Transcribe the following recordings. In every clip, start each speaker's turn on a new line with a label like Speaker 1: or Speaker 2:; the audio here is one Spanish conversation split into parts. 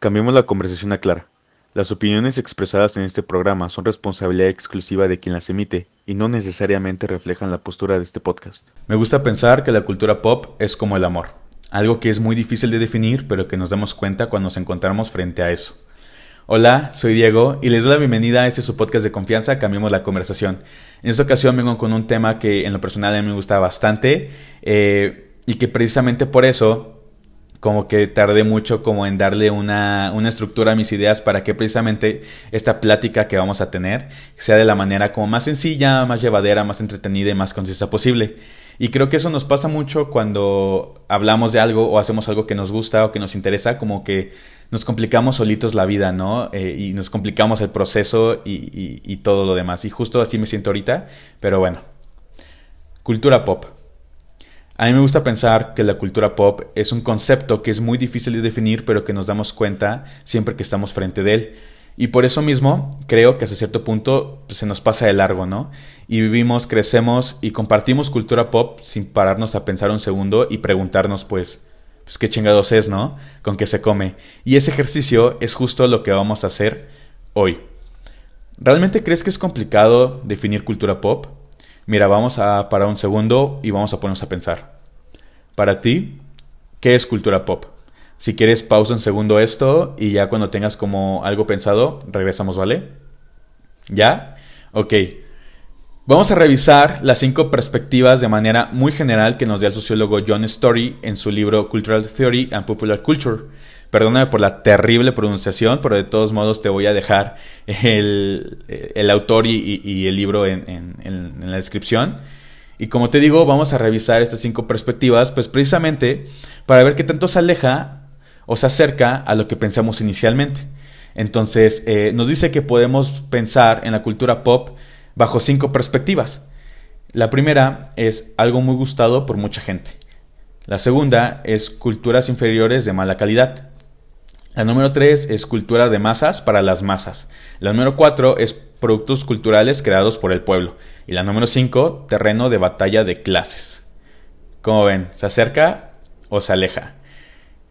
Speaker 1: Cambiemos la conversación a Clara. Las opiniones expresadas en este programa son responsabilidad exclusiva de quien las emite y no necesariamente reflejan la postura de este podcast.
Speaker 2: Me gusta pensar que la cultura pop es como el amor, algo que es muy difícil de definir pero que nos damos cuenta cuando nos encontramos frente a eso. Hola, soy Diego y les doy la bienvenida a este su podcast de confianza, Cambiemos la conversación. En esta ocasión vengo con un tema que en lo personal a mí me gusta bastante eh, y que precisamente por eso como que tardé mucho como en darle una, una, estructura a mis ideas para que precisamente esta plática que vamos a tener sea de la manera como más sencilla, más llevadera, más entretenida y más concisa posible. Y creo que eso nos pasa mucho cuando hablamos de algo o hacemos algo que nos gusta o que nos interesa, como que nos complicamos solitos la vida, ¿no? Eh, y nos complicamos el proceso y, y todo lo demás. Y justo así me siento ahorita, pero bueno. Cultura pop. A mí me gusta pensar que la cultura pop es un concepto que es muy difícil de definir, pero que nos damos cuenta siempre que estamos frente de él. Y por eso mismo creo que hasta cierto punto pues, se nos pasa de largo, ¿no? Y vivimos, crecemos y compartimos cultura pop sin pararnos a pensar un segundo y preguntarnos, pues, pues qué chingados es, ¿no? Con qué se come. Y ese ejercicio es justo lo que vamos a hacer hoy. ¿Realmente crees que es complicado definir cultura pop? Mira, vamos a parar un segundo y vamos a ponernos a pensar. Para ti, ¿qué es cultura pop? Si quieres, pausa un segundo esto y ya cuando tengas como algo pensado, regresamos, ¿vale? ¿Ya? Ok. Vamos a revisar las cinco perspectivas de manera muy general que nos dio el sociólogo John Story en su libro Cultural Theory and Popular Culture. Perdóname por la terrible pronunciación, pero de todos modos te voy a dejar el, el autor y, el libro en, en, la descripción. Y como te digo, vamos a revisar estas cinco perspectivas, pues precisamente para ver qué tanto se aleja o se acerca a lo que pensamos inicialmente. Entonces, eh, nos dice que podemos pensar en la cultura pop bajo cinco perspectivas. La primera es algo muy gustado por mucha gente. La segunda es culturas inferiores de mala calidad. La número 3 es cultura de masas para las masas. La número 4 es productos culturales creados por el pueblo. Y la número 5, terreno de batalla de clases. Como ven, ¿se acerca o se aleja?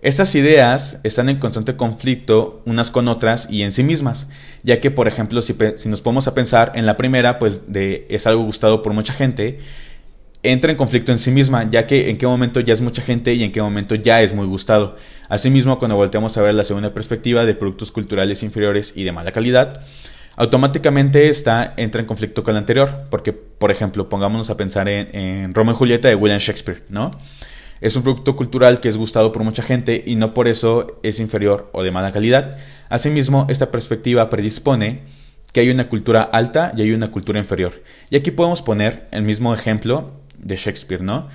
Speaker 2: Estas ideas están en constante conflicto unas con otras y en sí mismas, ya que, por ejemplo, si, si nos ponemos a pensar en la primera, pues de, es algo gustado por mucha gente, entra en conflicto en sí misma, ya que en qué momento ya es mucha gente y en qué momento ya es muy gustado. Asimismo, cuando volteamos a ver la segunda perspectiva de productos culturales inferiores y de mala calidad, automáticamente esta entra en conflicto con la anterior, porque, por ejemplo, pongámonos a pensar en, en Romeo y Julieta de William Shakespeare, ¿no? Es un producto cultural que es gustado por mucha gente y no por eso es inferior o de mala calidad. Asimismo, esta perspectiva predispone que hay una cultura alta y hay una cultura inferior. Y aquí podemos poner el mismo ejemplo de Shakespeare, ¿no?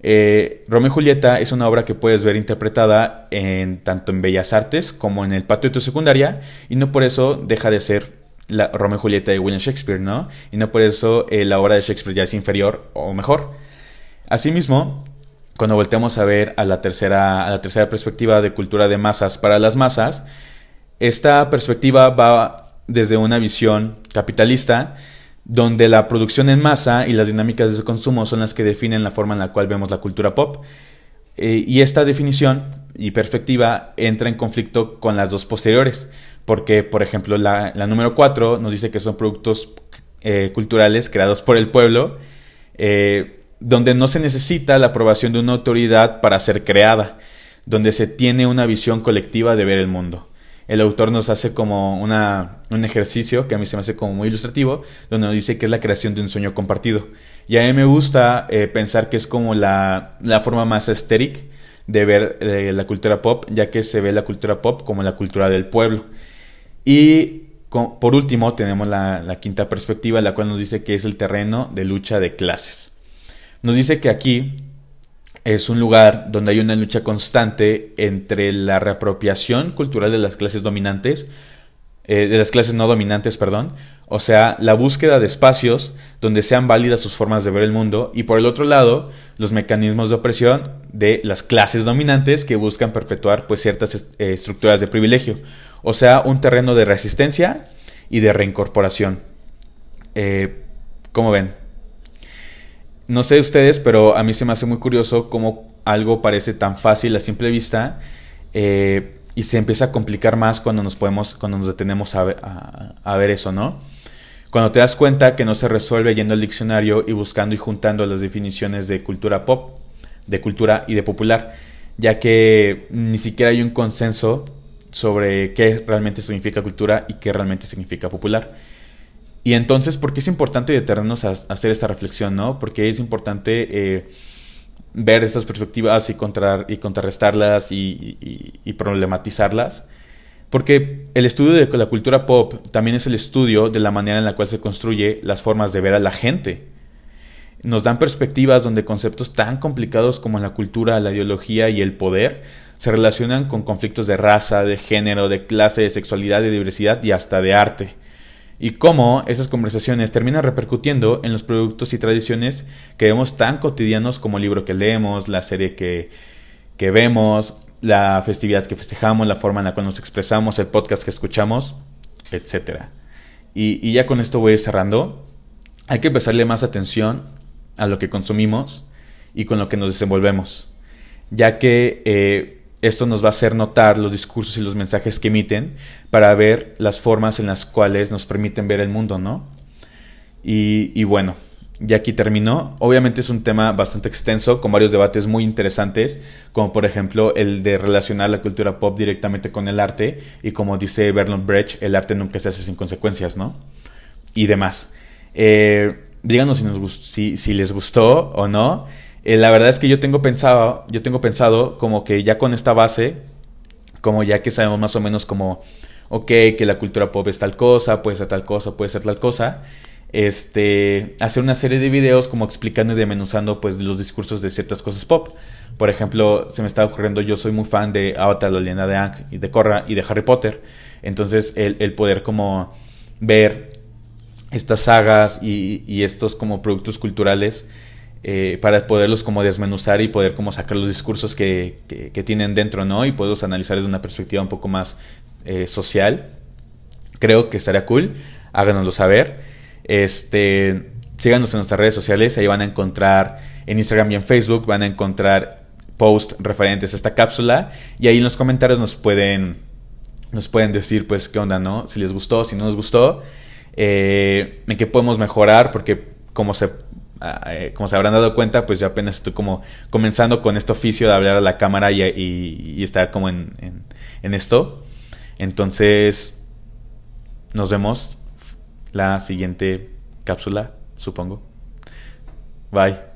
Speaker 2: Eh, Romeo y Julieta es una obra que puedes ver interpretada en, tanto en Bellas Artes como en el patio de tu secundaria y no por eso deja de ser la Romeo y Julieta de William Shakespeare, ¿no? Y no por eso eh, la obra de Shakespeare ya es inferior o mejor. Asimismo, cuando volteamos a ver a la tercera, a la tercera perspectiva de cultura de masas para las masas, esta perspectiva va desde una visión capitalista donde la producción en masa y las dinámicas de su consumo son las que definen la forma en la cual vemos la cultura pop. Eh, y esta definición y perspectiva entra en conflicto con las dos posteriores, porque, por ejemplo, la, número 4 nos dice que son productos eh, culturales creados por el pueblo, eh, donde no se necesita la aprobación de una autoridad para ser creada, donde se tiene una visión colectiva de ver el mundo el autor nos hace como una, un ejercicio que a mí se me hace como muy ilustrativo, donde nos dice que es la creación de un sueño compartido. Y a mí me gusta eh, pensar que es como la, la forma más estérica de ver eh, la cultura pop, ya que se ve la cultura pop como la cultura del pueblo. Y por último tenemos la, la quinta perspectiva, la cual nos dice que es el terreno de lucha de clases. Nos dice que aquí es un lugar donde hay una lucha constante entre la reapropiación cultural de las clases dominantes, eh, de las clases no dominantes, perdón, o sea, la búsqueda de espacios donde sean válidas sus formas de ver el mundo, y por el otro lado, los mecanismos de opresión de las clases dominantes que buscan perpetuar pues ciertas eh, estructuras de privilegio, o sea, un terreno de resistencia y de reincorporación. Eh, ¿Cómo ven? No sé ustedes, pero a mí se me hace muy curioso cómo algo parece tan fácil a simple vista, eh, y se empieza a complicar más cuando nos podemos, cuando nos detenemos a a ver eso, ¿no? Cuando te das cuenta que no se resuelve yendo al diccionario y buscando y juntando las definiciones de cultura pop, de cultura y de popular, ya que ni siquiera hay un consenso sobre qué realmente significa cultura y qué realmente significa popular. Y entonces, ¿por qué es importante detenernos a, hacer esta reflexión, no? Porque es importante eh, ver estas perspectivas y, y contrarrestarlas y, problematizarlas. Porque el estudio de la cultura pop también es el estudio de la manera en la cual se construye las formas de ver a la gente. Nos dan perspectivas donde conceptos tan complicados como la cultura, la ideología y el poder se relacionan con conflictos de raza, de género, de clase, de sexualidad, de diversidad y hasta de arte y cómo esas conversaciones terminan repercutiendo en los productos y tradiciones que vemos tan cotidianos como el libro que leemos, la serie que, que vemos, la festividad que festejamos, la forma en la cual nos expresamos, el podcast que escuchamos, etc. Y, ya con esto voy cerrando. Hay que prestarle más atención a lo que consumimos y con lo que nos desenvolvemos, ya que eh, esto nos va a hacer notar los discursos y los mensajes que emiten para ver las formas en las cuales nos permiten ver el mundo, ¿no? Y, bueno, ya aquí terminó. Obviamente es un tema bastante extenso, con varios debates muy interesantes, como por ejemplo el de relacionar la cultura pop directamente con el arte, y como dice Vernon Brecht, el arte nunca se hace sin consecuencias, ¿no? Y demás. Eh, díganos si, nos, si les gustó o no. Eh, la verdad es que yo tengo pensado, yo tengo pensado como que ya con esta base, como ya que sabemos más o menos como, ok, que la cultura pop es tal cosa, puede ser tal cosa, puede ser tal cosa, este, hacer una serie de videos como explicando y desmenuzando pues los discursos de ciertas cosas pop. Por ejemplo, se me está ocurriendo, yo soy muy fan de Avatar, la de Aang y de Korra y de Harry Potter. Entonces, el, el poder como ver estas sagas y, y estos como productos culturales eh, para poderlos como desmenuzar y poder como sacar los discursos que, que, tienen dentro, ¿no? Y poderlos analizar desde una perspectiva un poco más eh, social. Creo que estaría cool. Háganoslo saber. Este, síganos en nuestras redes sociales. Ahí van a encontrar en Instagram y en Facebook van a encontrar posts referentes a esta cápsula. Y ahí en los comentarios nos pueden, nos pueden decir, pues, qué onda, ¿no? Si les gustó, si no nos gustó. Eh, en qué podemos mejorar, porque como se como se habrán dado cuenta, pues yo apenas estoy como comenzando con este oficio de hablar a la cámara y, estar como en, en esto. Entonces, nos vemos la siguiente cápsula, supongo. Bye.